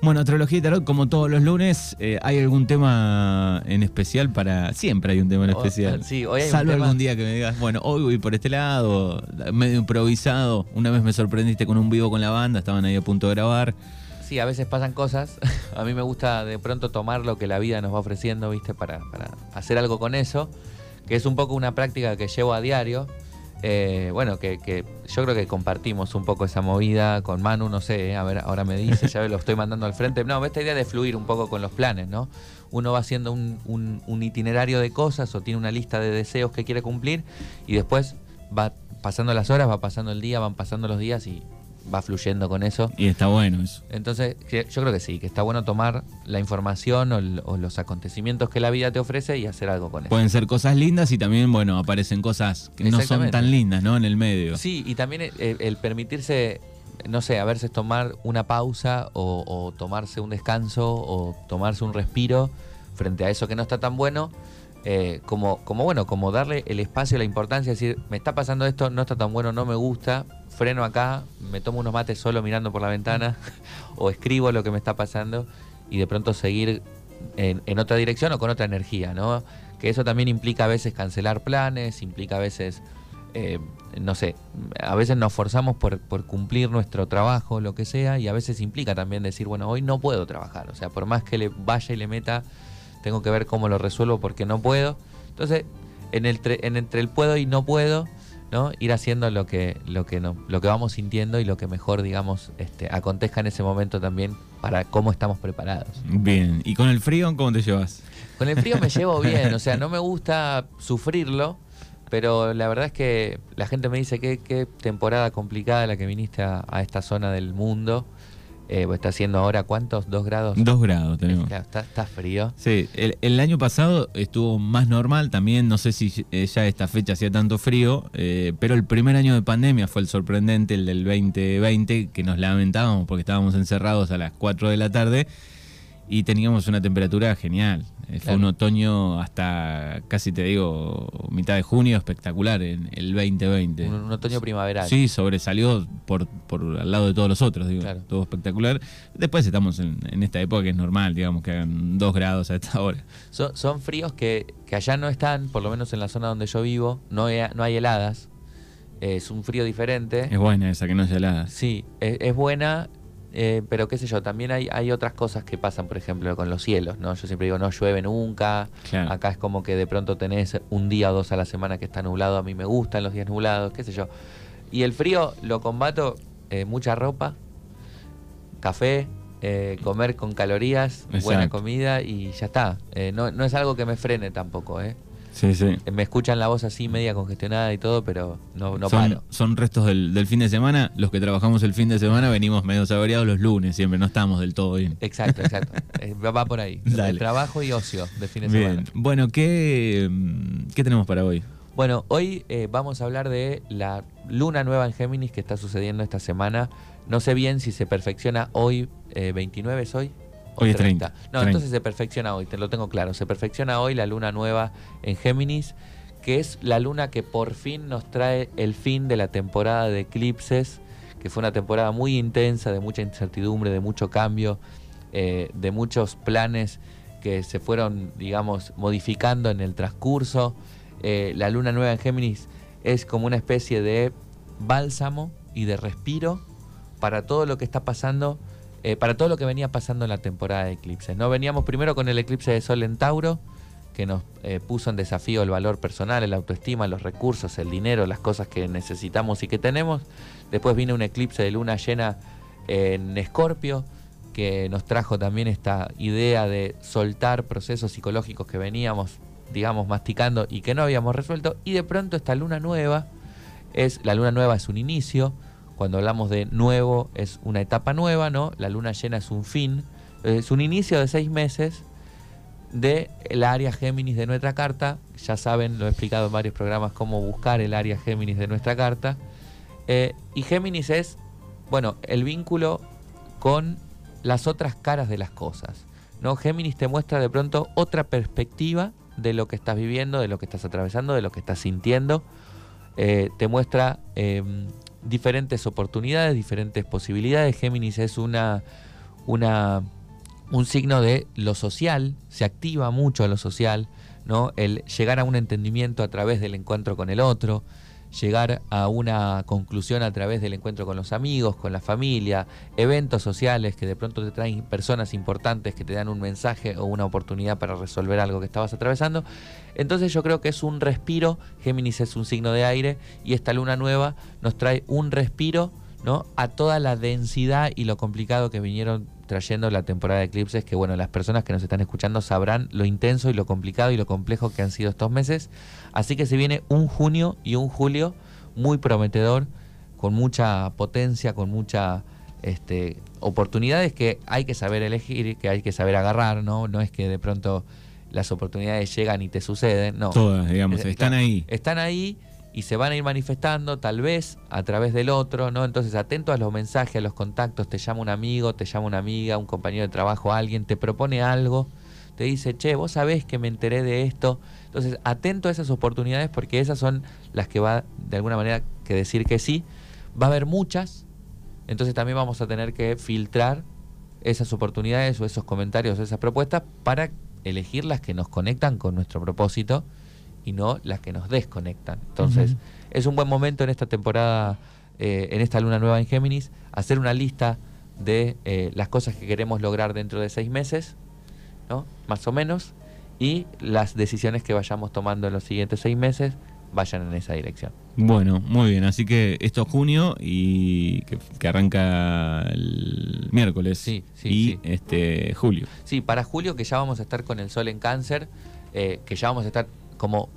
Bueno, Astrología y Tarot, como todos los lunes, eh, ¿hay algún tema en especial para...? Siempre hay un tema en especial. sí, hoy hay un Salvo tema- algún día que me digas, bueno, hoy voy por este lado, medio improvisado. Una vez me sorprendiste con un vivo con la banda, estaban ahí a punto de grabar. Sí, a veces pasan cosas. A mí me gusta de pronto tomar lo que la vida nos va ofreciendo, ¿viste? Para, para hacer algo con eso, que es un poco una práctica que llevo a diario. Eh, bueno, que, que yo creo que compartimos un poco esa movida con Manu, no sé, eh, a ver, ahora me dice, ya lo estoy mandando al frente. No, esta idea de fluir un poco con los planes, ¿no? Uno va haciendo un, itinerario de cosas o tiene una lista de deseos que quiere cumplir y después va pasando las horas, va pasando el día, van pasando los días y va fluyendo con eso. Y está bueno eso. Entonces, yo creo que sí, que está bueno tomar la información o, el- o los acontecimientos que la vida te ofrece y hacer algo con eso. Pueden ser cosas lindas y también, bueno, aparecen cosas que no son tan lindas, ¿no? En el medio. Sí, y también el, el permitirse, no sé, a veces tomar una pausa o, o tomarse un descanso o tomarse un respiro frente a eso que no está tan bueno. eh, como, como bueno, como darle el espacio, la importancia, decir, me está pasando esto, no está tan bueno, no me gusta, freno acá, me tomo unos mates solo mirando por la ventana o escribo lo que me está pasando y de pronto seguir en, otra dirección o con otra energía, ¿no? Que eso también implica a veces cancelar planes, implica a veces, eh, no sé, a veces nos forzamos por, cumplir nuestro trabajo, lo que sea, y a veces implica también decir, bueno, hoy no puedo trabajar, o sea, por más que le vaya y le meta, tengo que ver cómo lo resuelvo porque no puedo. Entonces, en el en entre el puedo y no puedo, ¿no? Ir haciendo lo que, lo que no, lo que vamos sintiendo y lo que mejor, digamos, este, acontezca en ese momento también para cómo estamos preparados. Bien. ¿Y con el frío cómo te llevas? Con el frío me llevo bien, o sea, no me gusta sufrirlo, pero la verdad es que la gente me dice que qué temporada complicada la que viniste a, a esta zona del mundo. Eh, pues está haciendo ahora, ¿cuántos? ¿Dos grados? Dos grados tenemos. Claro, está, está frío. Sí, el, el año pasado estuvo más normal también, no sé si eh, ya esta fecha hacía tanto frío, eh, pero el primer año de pandemia fue el sorprendente, el del 2020, que nos lamentábamos porque estábamos encerrados a las 4 de la tarde y teníamos una temperatura genial. Eh, Fue un otoño hasta casi te digo mitad de junio espectacular en el 2020. Un, un otoño primaveral. Sí, sobresalió por, por al lado de todos los otros, digo, Claro. todo espectacular. Después estamos en, en esta época que es normal, digamos, que hagan dos grados a esta hora. Son, son fríos que, que allá no están, por lo menos en la zona donde yo vivo, no hay, no hay heladas. Es un frío diferente. Es buena esa, que no es helada. Sí, es, es buena, eh, pero qué sé yo, también hay, hay otras cosas que pasan, por ejemplo, con los cielos, ¿no? Yo siempre digo, no llueve nunca. Claro. Acá es como que de pronto tenés un día o dos a la semana que está nublado. A mí me gustan los días nublados, qué sé yo. Y el frío lo combato, eh, mucha ropa, café, eh, comer con calorías, buena comida y ya está. Eh, no, no es algo que me frene tampoco, ¿eh? Sí, sí. Me escuchan la voz así media congestionada y todo, pero no, no son, paro. son restos del, del fin de semana. Los que trabajamos el fin de semana venimos medio saboreados los lunes, siempre no estamos del todo bien. Exacto, exacto. Eh, va por ahí. El trabajo y ocio de fin de Bien. semana. Bueno, ¿qué, mm, ¿qué tenemos para hoy? Bueno, hoy eh, vamos a hablar de la luna nueva en Géminis que está sucediendo esta semana. No sé bien si se perfecciona hoy, eh, 29 es hoy. Hoy es 30. No, 30. entonces se perfecciona hoy, te lo tengo claro. Se perfecciona hoy la luna nueva en Géminis, que es la luna que por fin nos trae el fin de la temporada de eclipses, que fue una temporada muy intensa, de mucha incertidumbre, de mucho cambio, eh, de muchos planes que se fueron, digamos, modificando en el transcurso. Eh, la luna nueva en Géminis es como una especie de bálsamo y de respiro para todo lo que está pasando, eh, para todo lo que venía pasando en la temporada de eclipses. ¿no? Veníamos primero con el eclipse de Sol en Tauro, que nos eh, puso en desafío el valor personal, la autoestima, los recursos, el dinero, las cosas que necesitamos y que tenemos. Después vino un eclipse de luna llena en Escorpio, que nos trajo también esta idea de soltar procesos psicológicos que veníamos, digamos, masticando y que no habíamos resuelto. Y de pronto esta luna nueva es, la luna nueva es un inicio, cuando hablamos de nuevo es una etapa nueva, ¿no? La luna llena es un fin, es un inicio de seis meses de área Géminis de nuestra carta. Ya saben, lo he explicado en varios programas cómo buscar el área Géminis de nuestra carta. Eh, y Géminis es, bueno, el vínculo con las otras caras de las cosas. ¿no? Géminis te muestra de pronto otra perspectiva de lo que estás viviendo, de lo que estás atravesando, de lo que estás sintiendo. Eh, te muestra eh, diferentes oportunidades, diferentes posibilidades. Géminis es una, una, un signo de lo social, se activa mucho lo social, ¿no? El llegar a un entendimiento a través del encuentro con el otro, llegar a una conclusión a través del encuentro con los amigos, con la familia, eventos sociales que de pronto te traen personas importantes que te dan un mensaje o una oportunidad para resolver algo que estabas atravesando. Entonces yo creo que es un respiro, Géminis es un signo de aire y esta luna nueva nos trae un respiro ¿no? a toda la densidad y lo complicado que vinieron trayendo la temporada de eclipses, que bueno, las personas que nos están escuchando sabrán lo intenso y lo complicado y lo complejo que han sido estos meses. Así que se viene un junio y un julio muy prometedor, con mucha potencia, con mucha este, oportunidades que hay que saber elegir, que hay que saber agarrar, ¿no? No es que de pronto las oportunidades llegan y te suceden, no. Todas, digamos, están ahí. Están ahí y se van a ir manifestando tal vez a través del otro, ¿no? Entonces atento a los mensajes, a los contactos, te llama un amigo, te llama una amiga, un compañero de trabajo, alguien, te propone algo, te dice, che, vos sabés que me enteré de esto. Entonces atento a esas oportunidades porque esas son las que va de alguna manera que decir que sí. Va a haber muchas, entonces también vamos a tener que filtrar esas oportunidades o esos comentarios o esas propuestas para elegir las que nos conectan con nuestro propósito y no las que nos desconectan. Entonces, es un buen momento en esta temporada, eh, en esta luna nueva en Géminis, hacer una lista de eh, las cosas que queremos lograr dentro de seis meses, ¿no? Más o menos, y las decisiones que vayamos tomando en los siguientes seis meses vayan en esa dirección. Bueno, muy bien. Así que esto es junio y que, arranca el miércoles. Sí, sí, y este julio. Sí, para julio que ya vamos a estar con el sol en cáncer, eh, que ya vamos a estar como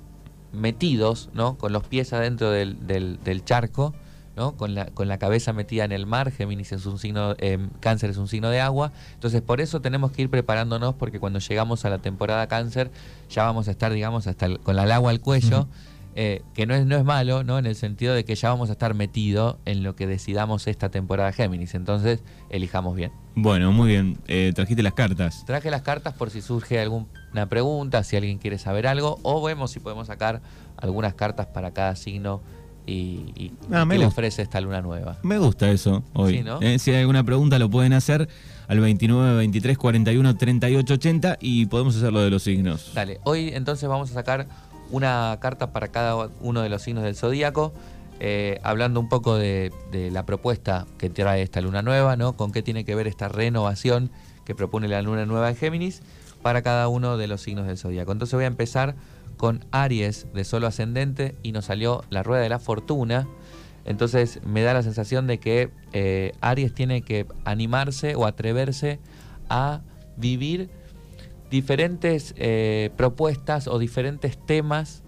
metidos, ¿no? Con los pies adentro del, del, charco, ¿no? Con la, con la cabeza metida en el mar, Géminis es un signo, eh, cáncer es un signo de agua, entonces por eso tenemos que ir preparándonos porque cuando llegamos a la temporada cáncer ya vamos a estar, digamos, hasta con el agua al cuello. Eh, que no es, no es malo, ¿no? En el sentido de que ya vamos a estar metidos en lo que decidamos esta temporada Géminis. Entonces, elijamos bien. Bueno, muy bien. Eh, ¿Trajiste las cartas? Traje las cartas por si surge alguna pregunta, si alguien quiere saber algo, o vemos si podemos sacar algunas cartas para cada signo y, y ah, que le ofrece esta luna nueva. Me gusta eso hoy. Eh, si hay alguna pregunta lo pueden hacer al 29 23 41 38 80 y podemos hacer lo de los signos. Dale, hoy entonces vamos a sacar una carta para cada uno de los signos del zodíaco, eh, hablando un poco de, la propuesta que trae esta luna nueva, ¿no? Con qué tiene que ver esta renovación que propone la luna nueva en Géminis para cada uno de los signos del zodíaco. Entonces voy a empezar con Aries de solo ascendente y nos salió la rueda de la fortuna. Entonces me da la sensación de que eh, Aries tiene que animarse o atreverse a vivir diferentes eh, propuestas o diferentes temas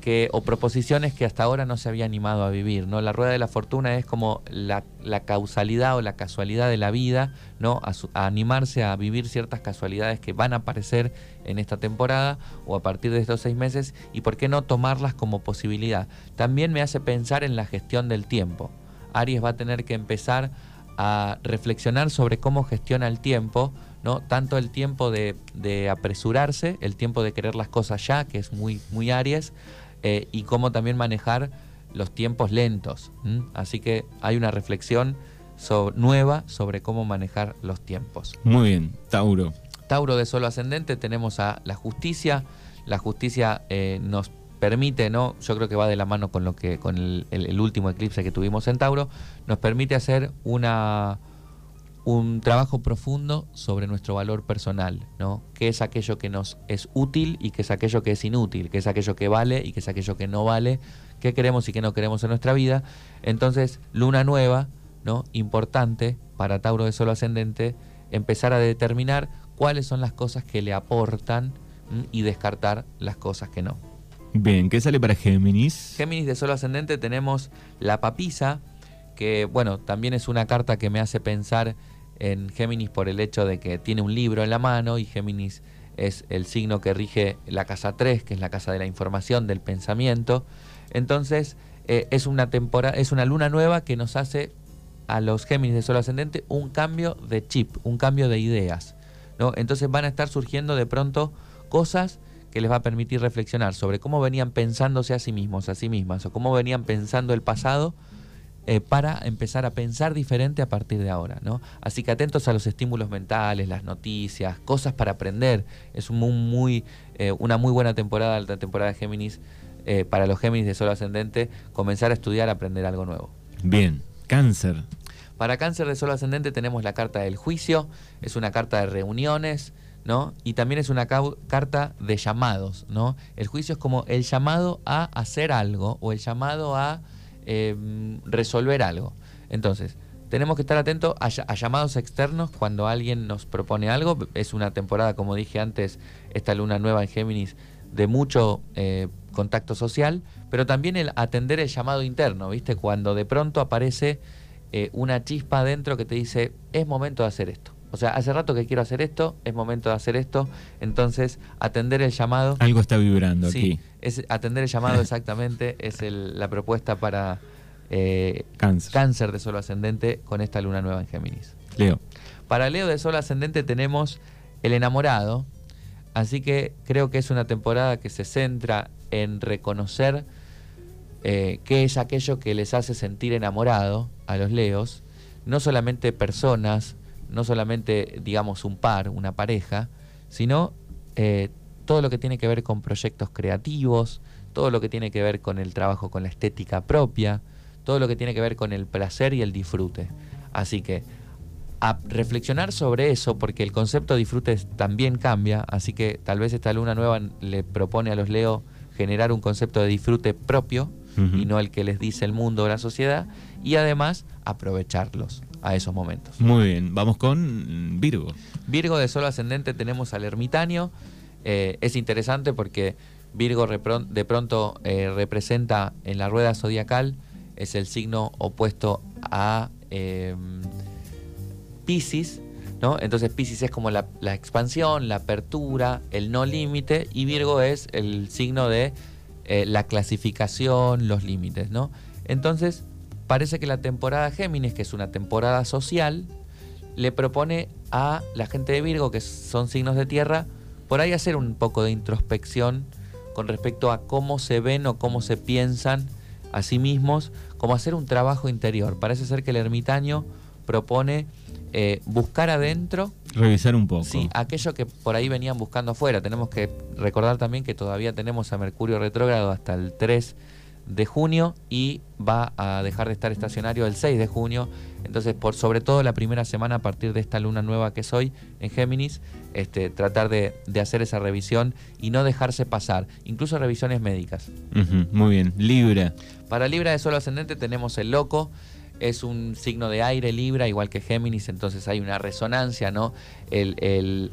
que, o proposiciones que hasta ahora no se había animado a vivir. ¿no? La rueda de la fortuna es como la, causalidad o la casualidad de la vida, ¿no? A, animarse a vivir ciertas casualidades que van a aparecer en esta temporada o a partir de estos seis meses y por qué no tomarlas como posibilidad. También me hace pensar en la gestión del tiempo. Aries va a tener que empezar a reflexionar sobre cómo gestiona el tiempo ¿no? Tanto el tiempo de, apresurarse, el tiempo de querer las cosas ya, que es muy, muy Aries, eh, y cómo también manejar los tiempos lentos. Así que hay una reflexión nueva sobre cómo manejar los tiempos. Muy bien, Tauro. Tauro de solo ascendente tenemos a la justicia. La justicia eh, nos permite, ¿no? Yo creo que va de la mano con lo que, con el último eclipse que tuvimos en Tauro, nos permite hacer una un trabajo profundo sobre nuestro valor personal, ¿no? ¿Qué es aquello que nos es útil y qué es aquello que es inútil? ¿Qué es aquello que vale y qué es aquello que no vale? ¿Qué queremos y qué no queremos en nuestra vida? Entonces, luna nueva, ¿no? Importante para Tauro de Solo Ascendente, empezar a determinar cuáles son las cosas que le aportan y descartar las cosas que no. Bien, ¿qué sale para Géminis? Géminis de Solo Ascendente tenemos la papisa, que bueno, también es una carta que me hace pensar en Géminis por el hecho de que tiene un libro en la mano y Géminis es el signo que rige la casa 3, que es la casa de la información, del pensamiento. Entonces, eh, es una temporada, es una luna nueva que nos hace a los Géminis de Sol ascendente un cambio de chip, un cambio de ideas. ¿no? Entonces van a estar surgiendo de pronto cosas que les va a permitir reflexionar sobre cómo venían pensándose a sí mismos, a sí mismas, o cómo venían pensando el pasado eh, para empezar a pensar diferente a partir de ahora, ¿no? Así que atentos a los estímulos mentales, las noticias, cosas para aprender. Es un muy, eh, una muy buena temporada, la temporada de Géminis, eh, para los Géminis de Sol Ascendente, comenzar a estudiar, aprender algo nuevo. Bien, cáncer. Para cáncer de Sol Ascendente tenemos la carta del juicio, es una carta de reuniones, ¿no? Y también es una carta de llamados, ¿no? El juicio es como el llamado a hacer algo o el llamado a Em, resolver algo. Entonces, tenemos que estar atentos a, llamados externos cuando alguien nos propone algo. Es una temporada, como dije antes, esta luna nueva en Géminis, de mucho eh, contacto social, pero también el atender el llamado interno, ¿viste? Cuando de pronto aparece eh, una chispa adentro que te dice, es momento de hacer esto. O sea, hace rato que quiero hacer esto, es momento de hacer esto. Entonces, atender el llamado. Algo está vibrando sí, Es atender el llamado exactamente es la propuesta para eh, cáncer. de Sol ascendente con esta luna nueva en Géminis. Leo. Para Leo de Sol ascendente tenemos el enamorado. Así que creo que es una temporada que se centra en reconocer eh, qué es aquello que les hace sentir enamorado a los Leos. No solamente personas, no solamente, digamos, un par, una pareja, sino eh, todo lo que tiene que ver con proyectos creativos, todo lo que tiene que ver con el trabajo con la estética propia, todo lo que tiene que ver con el placer y el disfrute. Así que a reflexionar sobre eso, porque el concepto de disfrute también cambia, así que tal vez esta luna nueva le propone a los Leo generar un concepto de disfrute propio y no el que les dice el mundo o la sociedad, y además aprovecharlos a esos momentos. Muy bien, vamos con Virgo. Virgo de Sol Ascendente tenemos al ermitaño. Eh, es interesante porque Virgo de pronto eh, representa en la rueda zodiacal, es el signo opuesto a eh, Pisces, ¿no? Entonces Pisces es como la, la, expansión, la apertura, el no límite, y Virgo es el signo de eh, la clasificación, los límites, ¿no? Entonces, parece que la temporada Géminis, que es una temporada social, le propone a la gente de Virgo, que son signos de tierra, por ahí hacer un poco de introspección con respecto a cómo se ven o cómo se piensan a sí mismos, como hacer un trabajo interior. Parece ser que el ermitaño propone eh, buscar adentro. Revisar un poco. Sí, aquello que por ahí venían buscando afuera. Tenemos que recordar también que todavía tenemos a Mercurio retrógrado hasta el 3 de junio y va a dejar de estar estacionario el 6 de junio. Entonces, por sobre todo la primera semana a partir de esta luna nueva que es hoy en Géminis, este, tratar de, hacer esa revisión y no dejarse pasar, incluso revisiones médicas. muy bien, Libra. Para Libra de Sol Ascendente tenemos el loco. Es un signo de aire Libra, igual que Géminis, entonces hay una resonancia, ¿no? El,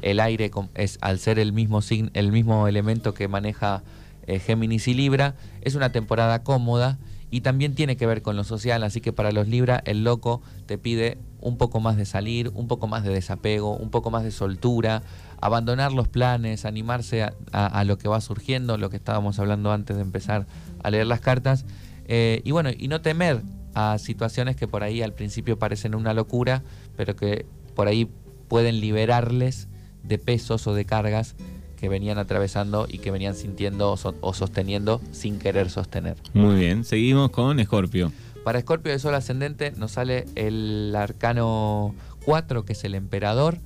el aire es al ser el mismo, el mismo elemento que maneja eh, Géminis y Libra. Es una temporada cómoda y también tiene que ver con lo social, así que para los Libra el loco te pide un poco más de salir, un poco más de desapego, un poco más de soltura, abandonar los planes, animarse a, lo que va surgiendo, lo que estábamos hablando antes de empezar a leer las cartas, eh, y bueno, y no temer a situaciones que por ahí al principio parecen una locura, pero que por ahí pueden liberarles de pesos o de cargas que venían atravesando y que venían sintiendo o sosteniendo sin querer sostener. Muy bien, seguimos con Escorpio. Para Escorpio de Sol Ascendente nos sale el arcano 4, que es el emperador,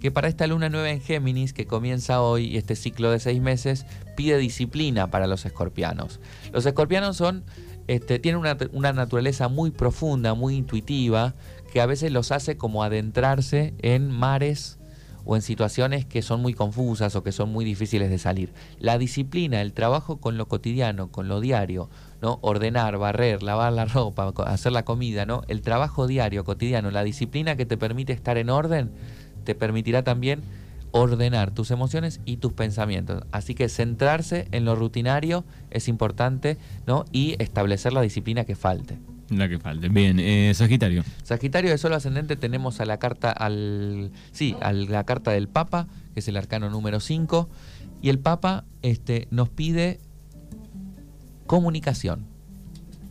que para esta luna nueva en Géminis, que comienza hoy y este ciclo de seis meses, pide disciplina para los escorpianos. Los escorpianos son, este, tienen una, una naturaleza muy profunda, muy intuitiva, que a veces los hace como adentrarse en mares o en situaciones que son muy confusas o que son muy difíciles de salir. La disciplina, el trabajo con lo cotidiano, con lo diario, ¿no? Ordenar, barrer, lavar la ropa, hacer la comida, ¿no? El trabajo diario, cotidiano, la disciplina que te permite estar en orden, te permitirá también ordenar tus emociones y tus pensamientos. Así que centrarse en lo rutinario es importante, ¿no? Y establecer la disciplina que falte. La que falte. Bien, eh, Sagitario. Sagitario de Sol Ascendente tenemos a la carta al. Sí, a la carta del Papa, que es el arcano número 5. Y el Papa este, nos pide comunicación.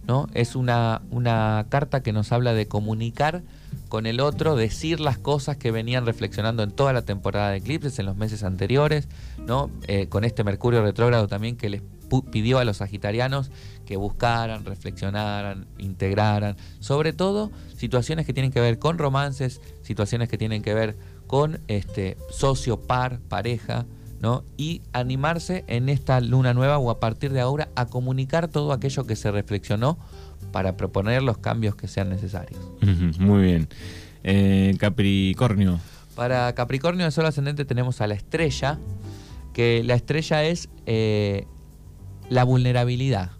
¿no? Es una, una carta que nos habla de comunicar con el otro, decir las cosas que venían reflexionando en toda la temporada de eclipses, en los meses anteriores, ¿no? Eh, con este Mercurio retrógrado también que les pidió a los sagitarianos que buscaran, reflexionaran, integraran, sobre todo situaciones que tienen que ver con romances, situaciones que tienen que ver con este socio, par, pareja, ¿no? Y animarse en esta luna nueva o a partir de ahora a comunicar todo aquello que se reflexionó para proponer los cambios que sean necesarios. Muy bien. Eh, Capricornio. Para Capricornio de Sol Ascendente tenemos a la estrella, que la estrella es eh, la vulnerabilidad.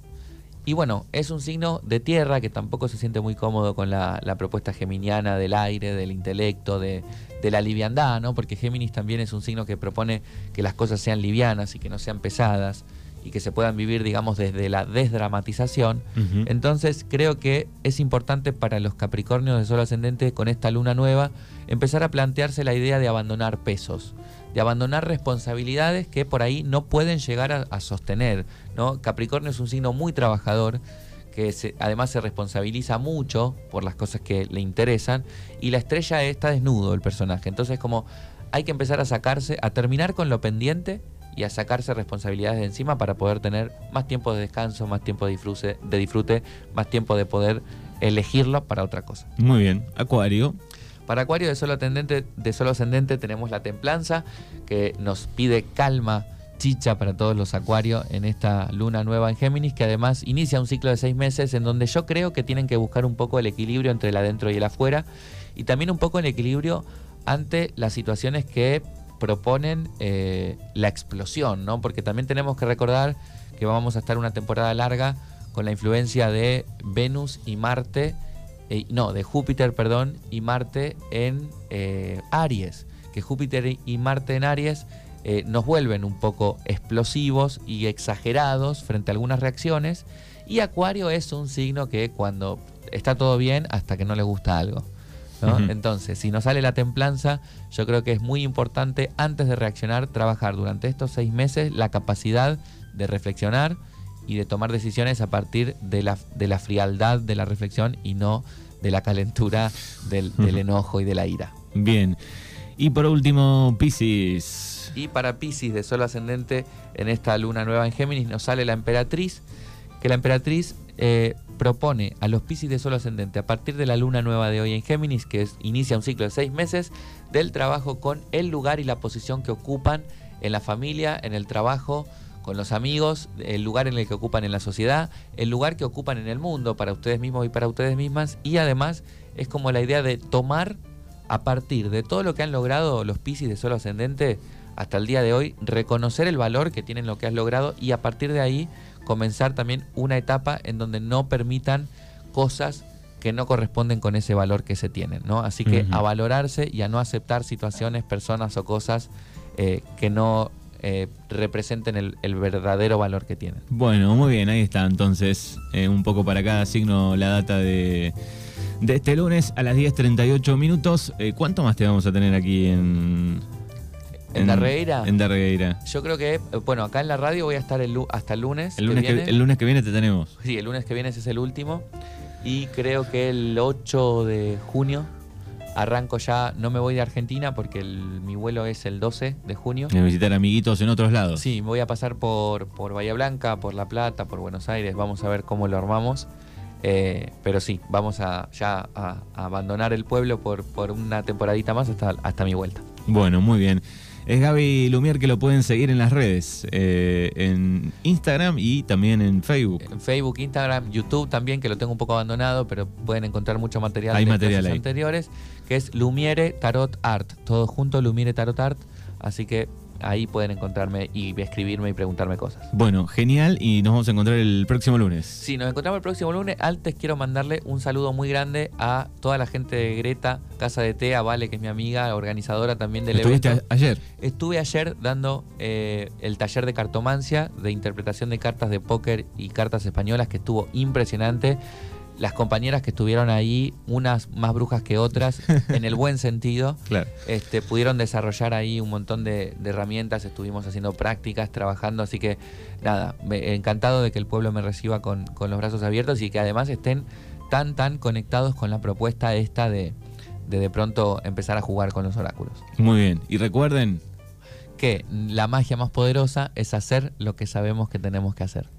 Y bueno, es un signo de tierra que tampoco se siente muy cómodo con la, propuesta geminiana del aire, del intelecto, de, la liviandad, ¿no? Porque Géminis también es un signo que propone que las cosas sean livianas y que no sean pesadas y que se puedan vivir, digamos, desde la desdramatización. Entonces creo que es importante para los Capricornios de Sol Ascendente con esta luna nueva empezar a plantearse la idea de abandonar pesos de abandonar responsabilidades que por ahí no pueden llegar a, sostener. ¿no? Capricornio es un signo muy trabajador, que además se responsabiliza mucho por las cosas que le interesan, y la estrella está desnudo el personaje. Entonces como hay que empezar a sacarse, a terminar con lo pendiente y a sacarse responsabilidades de encima para poder tener más tiempo de descanso, más tiempo de disfrute, de disfrute más tiempo de poder elegirlo para otra cosa. Muy bien. Acuario. Para Acuario de solo, ascendente, de solo ascendente tenemos la templanza, que nos pide calma, chicha para todos los Acuarios en esta luna nueva en Géminis, que además inicia un ciclo de seis meses en donde yo creo que tienen que buscar un poco el equilibrio entre el adentro y el afuera, y también un poco el equilibrio ante las situaciones que proponen eh, la explosión, ¿no? Porque también tenemos que recordar que vamos a estar una temporada larga con la influencia de Venus y Marte eh, no, de Júpiter, perdón, y Marte en eh, Aries. Que Júpiter y Marte en Aries eh, nos vuelven un poco explosivos y exagerados frente a algunas reacciones. Y Acuario es un signo que cuando está todo bien hasta que no le gusta algo. Entonces, si nos sale la templanza, yo creo que es muy importante antes de reaccionar, trabajar durante estos seis meses la capacidad de reflexionar, y de tomar decisiones a partir de la, de la frialdad de la reflexión y no de la calentura del, enojo y de la ira. Bien. Y por último, Pisces. Y para Pisces de Sol Ascendente, en esta luna nueva en Géminis, nos sale la emperatriz, que la emperatriz eh, propone a los Pisces de Sol Ascendente, a partir de la luna nueva de hoy en Géminis, que inicia un ciclo de seis meses, del trabajo con el lugar y la posición que ocupan en la familia, en el trabajo, con los amigos, el lugar en el que ocupan en la sociedad, el lugar que ocupan en el mundo para ustedes mismos y para ustedes mismas. Y además es como la idea de tomar a partir de todo lo que han logrado los Piscis de solo ascendente hasta el día de hoy, reconocer el valor que tienen lo que has logrado y a partir de ahí comenzar también una etapa en donde no permitan cosas que no corresponden con ese valor que se tienen, ¿no? Así que a valorarse y a no aceptar situaciones, personas o cosas eh, que no eh, representen el, verdadero valor que tienen. Bueno, muy bien, ahí está. Entonces, eh, un poco para cada signo la data de, de este lunes a las 10.38 minutos. Eh, ¿Cuánto más te vamos a tener aquí en... ¿En, Darreira? En Darreira. Yo creo que, bueno, acá en la radio voy a estar el, hasta el lunes. El lunes que, el lunes que viene te tenemos. Sí, el lunes que viene ese es el último. Y creo que el 8 de junio Arranco ya, no me voy de Argentina porque mi vuelo es el 12 de junio. ¿De visitar amiguitos en otros lados? Sí, voy a pasar por, por Bahía Blanca, por La Plata, por Buenos Aires. Vamos a ver cómo lo armamos. Eh, pero sí, vamos a ya a, abandonar el pueblo por, por una temporadita más hasta, hasta mi vuelta. Bueno, muy bien. Es Gaby Lumier que lo pueden seguir en las redes, eh, en Instagram y también en Facebook. En Facebook, Instagram, YouTube también, que lo tengo un poco abandonado, pero pueden encontrar mucho material Hay de material anteriores, que es Lumiere Tarot Art, todo junto, Lumiere Tarot Art. Así que ahí pueden encontrarme y escribirme y preguntarme cosas. Bueno, genial y nos vamos a encontrar el próximo lunes. Sí, nos encontramos el próximo lunes. Antes quiero mandarle un saludo muy grande a toda la gente de Greta, Casa de Té, a Vale, que es mi amiga, organizadora también del ¿Estuviste ayer? Estuve ayer dando eh, el taller de cartomancia, de interpretación de cartas de póker y cartas españolas, que estuvo impresionante las compañeras que estuvieron ahí, unas más brujas que otras, en el buen sentido, este, pudieron desarrollar ahí un montón de, herramientas, estuvimos haciendo prácticas, trabajando, así que nada, encantado de que el pueblo me reciba con, los brazos abiertos y que además estén tan, tan conectados con la propuesta esta de de, de pronto empezar a jugar con los oráculos. Muy bien, y recuerden, que la magia más poderosa es hacer lo que sabemos que tenemos que hacer.